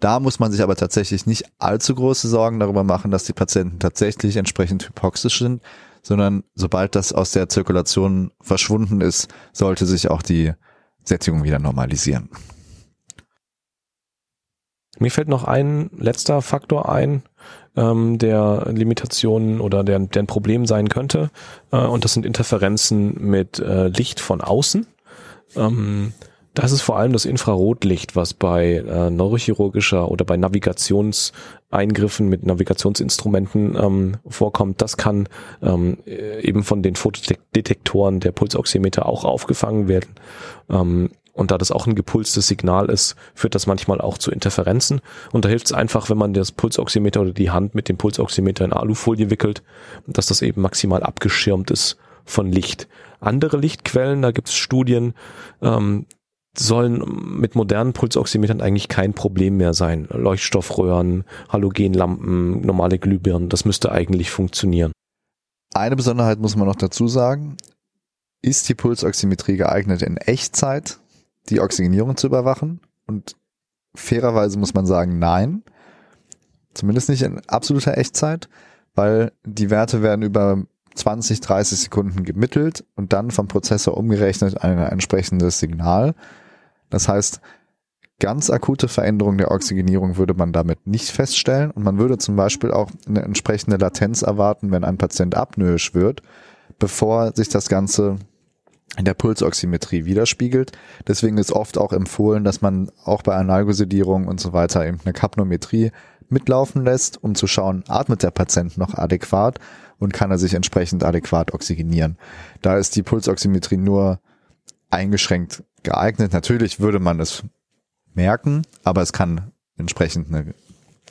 [SPEAKER 2] Da muss man sich aber tatsächlich nicht allzu große Sorgen darüber machen, dass die Patienten tatsächlich entsprechend hypoxisch sind, sondern sobald das aus der Zirkulation verschwunden ist, sollte sich auch die Sättigung wieder normalisieren.
[SPEAKER 3] Mir fällt noch ein letzter Faktor ein, ähm, der Limitationen oder der, der ein Problem sein könnte. Äh, und das sind Interferenzen mit äh, Licht von außen. Ähm, das ist vor allem das Infrarotlicht, was bei äh, neurochirurgischer oder bei Navigationseingriffen mit Navigationsinstrumenten ähm, vorkommt. Das kann ähm, eben von den Fotodetektoren der Pulsoximeter auch aufgefangen werden. Ähm, und da das auch ein gepulstes Signal ist, führt das manchmal auch zu Interferenzen. Und da hilft es einfach, wenn man das Pulsoximeter oder die Hand mit dem Pulsoximeter in Alufolie wickelt, dass das eben maximal abgeschirmt ist von Licht. Andere Lichtquellen, da gibt es Studien, ähm, sollen mit modernen Pulsoximetern eigentlich kein Problem mehr sein. Leuchtstoffröhren, Halogenlampen, normale Glühbirnen, das müsste eigentlich funktionieren.
[SPEAKER 2] Eine Besonderheit muss man noch dazu sagen. Ist die Pulsoximetrie geeignet in Echtzeit, die Oxygenierung zu überwachen? Und fairerweise muss man sagen, nein. Zumindest nicht in absoluter Echtzeit, weil die Werte werden über 20, 30 Sekunden gemittelt und dann vom Prozessor umgerechnet ein entsprechendes Signal. Das heißt, ganz akute Veränderung der Oxygenierung würde man damit nicht feststellen und man würde zum Beispiel auch eine entsprechende Latenz erwarten, wenn ein Patient apnoisch wird, bevor sich das Ganze in der Pulsoximetrie widerspiegelt. Deswegen ist oft auch empfohlen, dass man auch bei Analgosedierung und so weiter eben eine Kapnometrie mitlaufen lässt, um zu schauen, atmet der Patient noch adäquat und kann er sich entsprechend adäquat oxygenieren. Da ist die Pulsoximetrie nur eingeschränkt geeignet. Natürlich würde man es merken, aber es kann entsprechend eine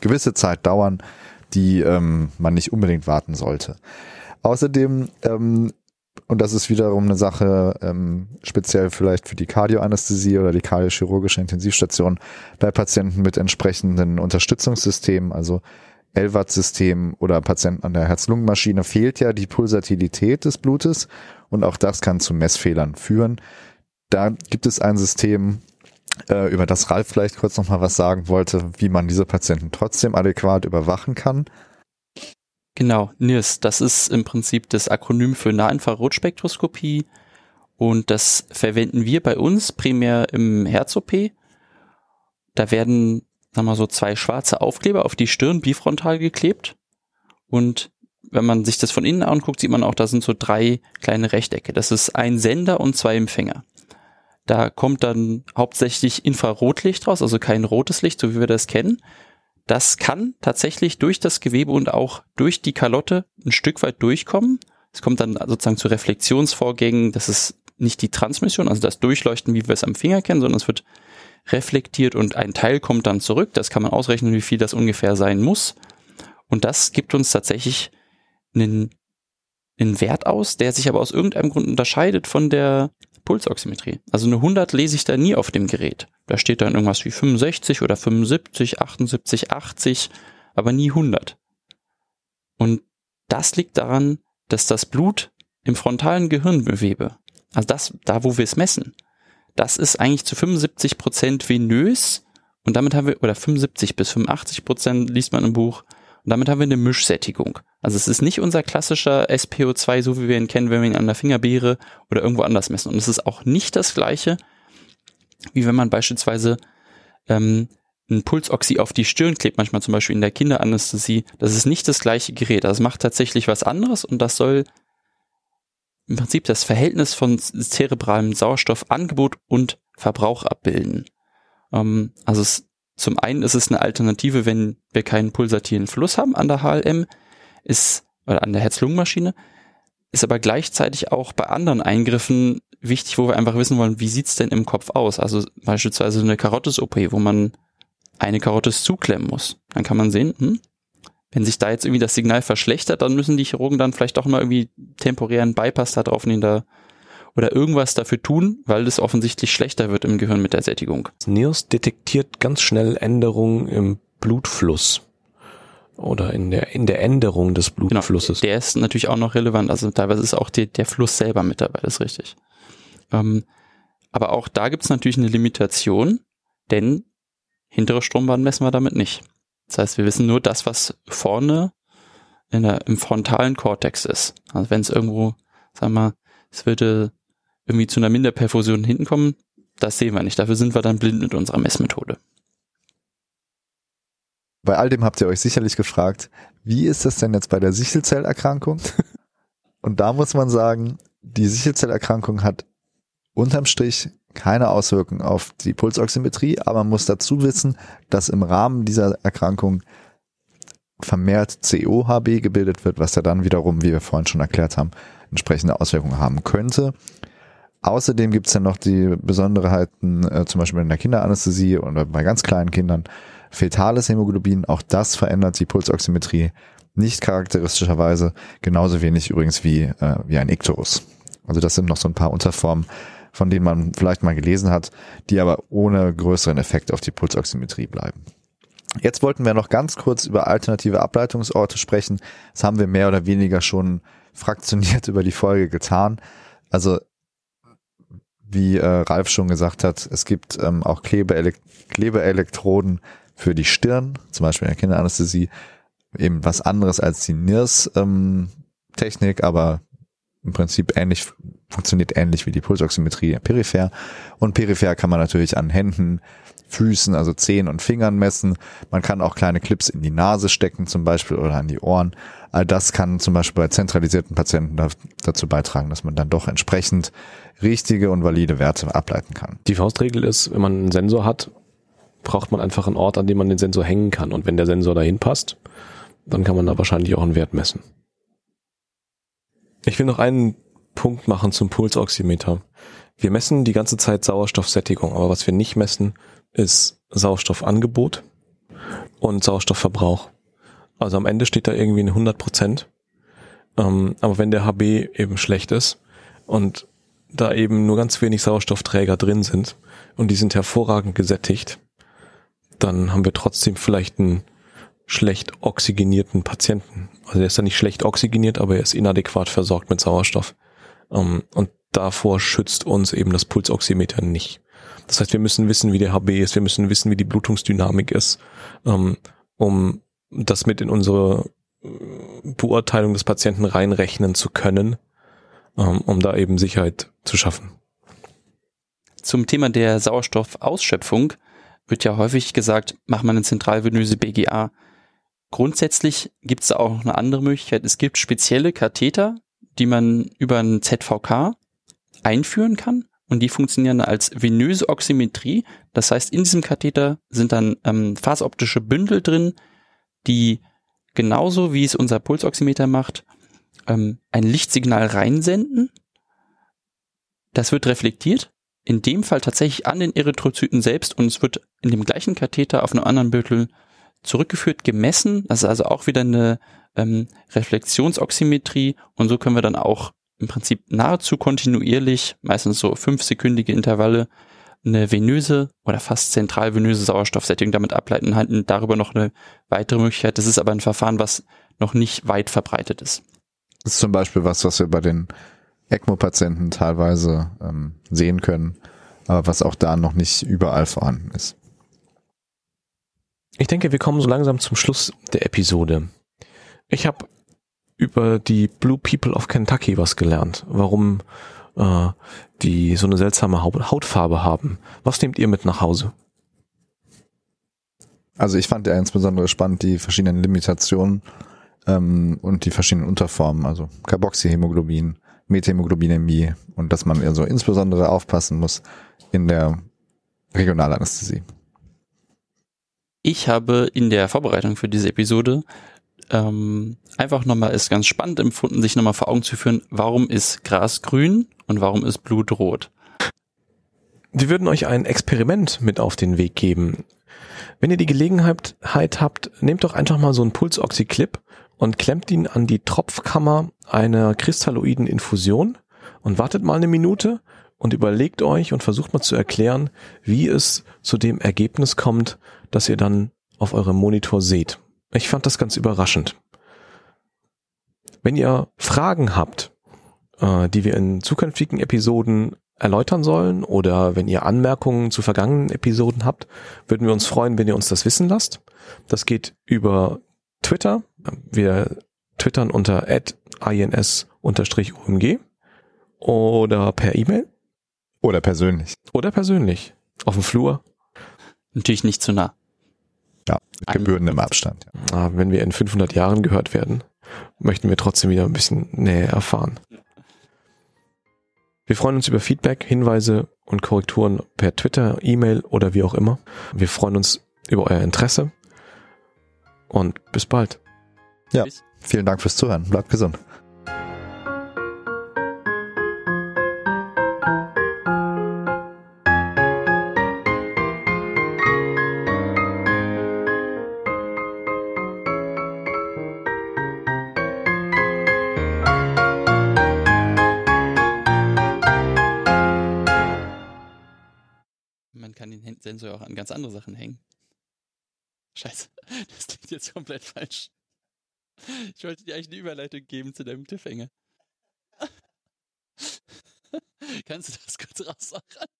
[SPEAKER 2] gewisse Zeit dauern, die ähm, man nicht unbedingt warten sollte. Außerdem, ähm, und das ist wiederum eine Sache ähm, speziell vielleicht für die Kardioanästhesie oder die kardiochirurgische Intensivstation bei Patienten mit entsprechenden Unterstützungssystemen, also LVAD-System oder Patienten an der Herz-Lungen-Maschine fehlt ja die Pulsatilität des Blutes und auch das kann zu Messfehlern führen. Da gibt es ein System, äh, über das Ralf vielleicht kurz noch mal was sagen wollte, wie man diese Patienten trotzdem adäquat überwachen kann.
[SPEAKER 4] Genau, NIRS, das ist im Prinzip das Akronym für Nahinfrarotspektroskopie und das verwenden wir bei uns primär im Herz-OP. Da werden, sagen wir mal so, zwei schwarze Aufkleber auf die Stirn bifrontal geklebt und wenn man sich das von innen anguckt, sieht man auch, da sind so drei kleine Rechtecke. Das ist ein Sender und zwei Empfänger. Da kommt dann hauptsächlich Infrarotlicht raus, also kein rotes Licht, so wie wir das kennen. Das kann tatsächlich durch das Gewebe und auch durch die Kalotte ein Stück weit durchkommen. Es kommt dann sozusagen zu Reflexionsvorgängen. Das ist nicht die Transmission, also das Durchleuchten, wie wir es am Finger kennen, sondern es wird reflektiert und ein Teil kommt dann zurück. Das kann man ausrechnen, wie viel das ungefähr sein muss. Und das gibt uns tatsächlich einen, einen Wert aus, der sich aber aus irgendeinem Grund unterscheidet von der Pulsoximetrie. Also eine 100 lese ich da nie auf dem Gerät. Da steht dann irgendwas wie 65 oder 75, 78, 80, aber nie 100. Und das liegt daran, dass das Blut im frontalen Gehirngewebe, also das, da wo wir es messen, das ist eigentlich zu 75 Prozent venös und damit haben wir, oder 75 bis 85 Prozent liest man im Buch, Und damit haben wir eine Mischsättigung. Also es ist nicht unser klassischer SPO2, so wie wir ihn kennen, wenn wir ihn an der Fingerbeere oder irgendwo anders messen. Und es ist auch nicht das gleiche, wie wenn man beispielsweise ähm, ein Pulsoxy auf die Stirn klebt, manchmal zum Beispiel in der Kinderanästhesie. Das ist nicht das gleiche Gerät. Das macht tatsächlich was anderes und das soll im Prinzip das Verhältnis von zerebralem Sauerstoffangebot und Verbrauch abbilden. Ähm, also es, zum einen ist es eine Alternative, wenn wir keinen pulsativen Fluss haben an der HLM, ist, oder an der Herz-Lungen-Maschine, ist aber gleichzeitig auch bei anderen Eingriffen wichtig, wo wir einfach wissen wollen, wie sieht's denn im Kopf aus? Also beispielsweise eine Karottes-OP, wo man eine Karottes zuklemmen muss. Dann kann man sehen, hm, wenn sich da jetzt irgendwie das Signal verschlechtert, dann müssen die Chirurgen dann vielleicht doch mal irgendwie temporären Bypass da drauf nehmen da oder irgendwas dafür tun, weil es offensichtlich schlechter wird im Gehirn mit der Sättigung.
[SPEAKER 3] NIRS detektiert ganz schnell Änderungen im Blutfluss oder in der in der Änderung des genau, Blutflusses.
[SPEAKER 4] Genau, der ist natürlich auch noch relevant. Also teilweise ist auch die, der Fluss selber mit dabei, das ist richtig. Ähm, aber auch da gibt es natürlich eine Limitation, denn hintere Strombahn messen wir damit nicht. Das heißt, wir wissen nur das, was vorne in der, im frontalen Kortex ist. Also wenn es irgendwo, sagen wir mal, es würde irgendwie zu einer Minderperfusion hinten kommen, das sehen wir nicht. Dafür sind wir dann blind mit unserer Messmethode.
[SPEAKER 2] Bei all dem habt ihr euch sicherlich gefragt, wie ist das denn jetzt bei der Sichelzellerkrankung? Und da muss man sagen, die Sichelzellerkrankung hat unterm Strich keine Auswirkung auf die Pulsoximetrie, aber man muss dazu wissen, dass im Rahmen dieser Erkrankung vermehrt COHB gebildet wird, was ja dann wiederum, wie wir vorhin schon erklärt haben, entsprechende Auswirkungen haben könnte. Außerdem gibt es ja noch die Besonderheiten, äh, zum Beispiel in der Kinderanästhesie oder bei ganz kleinen Kindern, fetales Hämoglobin, auch das verändert die Pulsoximetrie nicht charakteristischerweise, genauso wenig übrigens wie, äh, wie ein Ikterus. Also das sind noch so ein paar Unterformen, von denen man vielleicht mal gelesen hat, die aber ohne größeren Effekt auf die Pulsoximetrie bleiben. Jetzt wollten wir noch ganz kurz über alternative Ableitungsorte sprechen. Das haben wir mehr oder weniger schon fraktioniert über die Folge getan. Also wie äh, Ralf schon gesagt hat, es gibt ähm, auch Klebeelek Klebeelektroden für die Stirn, zum Beispiel in der Kinderanästhesie, eben was anderes als die NIRS-Technik, ähm, aber im Prinzip ähnlich, funktioniert ähnlich wie die Pulsoximetrie peripher. Und peripher kann man natürlich an Händen, Füßen, also Zehen und Fingern messen. Man kann auch kleine Clips in die Nase stecken zum Beispiel oder an die Ohren. All das kann zum Beispiel bei zentralisierten Patienten dazu beitragen, dass man dann doch entsprechend richtige und valide Werte ableiten kann.
[SPEAKER 3] Die Faustregel ist, wenn man einen Sensor hat, braucht man einfach einen Ort, an dem man den Sensor hängen kann. Und wenn der Sensor dahin passt, dann kann man da wahrscheinlich auch einen Wert messen. Ich will noch einen Punkt machen zum Pulsoximeter. Wir messen die ganze Zeit Sauerstoffsättigung, aber was wir nicht messen, ist Sauerstoffangebot und Sauerstoffverbrauch. Also am Ende steht da irgendwie eine 100 Prozent. Ähm, aber wenn der HB eben schlecht ist und da eben nur ganz wenig Sauerstoffträger drin sind und die sind hervorragend gesättigt, dann haben wir trotzdem vielleicht einen schlecht oxygenierten Patienten. Also der ist ja nicht schlecht oxygeniert, aber er ist inadäquat versorgt mit Sauerstoff. Ähm, und davor schützt uns eben das Pulsoximeter nicht. Das heißt, wir müssen wissen, wie der HB ist, wir müssen wissen, wie die Blutungsdynamik ist, um, ähm, um das mit in unsere äh, Beurteilung des Patienten reinrechnen zu können, um, ähm, um da eben Sicherheit zu schaffen.
[SPEAKER 4] Zum Thema der Sauerstoffausschöpfung wird ja häufig gesagt, mach mal eine zentralvenöse BGA Grundsätzlich gibt es auch eine andere Möglichkeit. Es gibt spezielle Katheter, die man über ein ZVK einführen kann und die funktionieren als venöse Oximetrie. Das heißt, in diesem Katheter sind dann ähm, phaseoptische Bündel drin, die genauso wie es unser Pulsoximeter macht, ähm, ein Lichtsignal reinsenden. Das wird reflektiert, in dem Fall tatsächlich an den Erythrozyten selbst und es wird in dem gleichen Katheter auf einem anderen Bündel zurückgeführt, gemessen. Das ist also auch wieder eine ähm, Reflexionsoximetrie und so können wir dann auch im Prinzip nahezu kontinuierlich, meistens so fünfsekündige Intervalle, eine venöse oder fast zentralvenöse Sauerstoffsättigung damit ableiten, halten darüber noch eine weitere Möglichkeit. Das ist aber ein Verfahren, was noch nicht weit verbreitet ist.
[SPEAKER 2] Das ist zum Beispiel was, was wir bei den ECMO-Patienten teilweise ähm, sehen können, aber was auch da noch nicht überall vorhanden ist.
[SPEAKER 3] Ich denke, wir kommen so langsam zum Schluss der Episode. Ich habe über die Blue People of Kentucky was gelernt. Warum äh, die so eine seltsame Hautfarbe haben. Was nehmt ihr mit nach Hause?
[SPEAKER 2] Also ich fand ja insbesondere spannend die verschiedenen Limitationen ähm, und die verschiedenen Unterformen, also Carboxyhämoglobin, Methämoglobinämie und dass man also insbesondere aufpassen muss in der Regionalanästhesie.
[SPEAKER 4] Ich habe in der Vorbereitung für diese Episode ähm, einfach nochmal ist ganz spannend empfunden, sich nochmal vor Augen zu führen, warum ist Gras grün und warum ist Blut rot?
[SPEAKER 3] Wir würden euch ein Experiment mit auf den Weg geben. Wenn ihr die Gelegenheit habt, nehmt doch einfach mal so einen Pulsoxyclip und klemmt ihn an die Tropfkammer einer kristalloiden Infusion und wartet mal eine Minute und überlegt euch und versucht mal zu erklären, wie es zu dem Ergebnis kommt, das ihr dann auf eurem Monitor seht. Ich fand das ganz überraschend. Wenn ihr Fragen habt, äh, die wir in zukünftigen Episoden erläutern sollen oder wenn ihr Anmerkungen zu vergangenen Episoden habt, würden wir uns freuen, wenn ihr uns das wissen lasst. Das geht über Twitter. Wir twittern unter ins-umg oder per E-Mail.
[SPEAKER 2] Oder persönlich.
[SPEAKER 3] Oder persönlich. Auf dem Flur.
[SPEAKER 4] Natürlich nicht zu nah.
[SPEAKER 2] Ja, mit gebührendem Abstand.
[SPEAKER 3] Ja. Ah, wenn wir in 500 Jahren gehört werden, möchten wir trotzdem wieder ein bisschen näher erfahren. Wir freuen uns über Feedback, Hinweise und Korrekturen per Twitter, E-Mail oder wie auch immer. Wir freuen uns über euer Interesse und bis bald.
[SPEAKER 2] Ja, vielen Dank fürs Zuhören. Bleibt gesund.
[SPEAKER 4] An ganz andere Sachen hängen. Scheiße, das klingt jetzt komplett falsch. Ich wollte dir eigentlich eine Überleitung geben zu deinem Cliffhanger. Kannst du das kurz raussagen?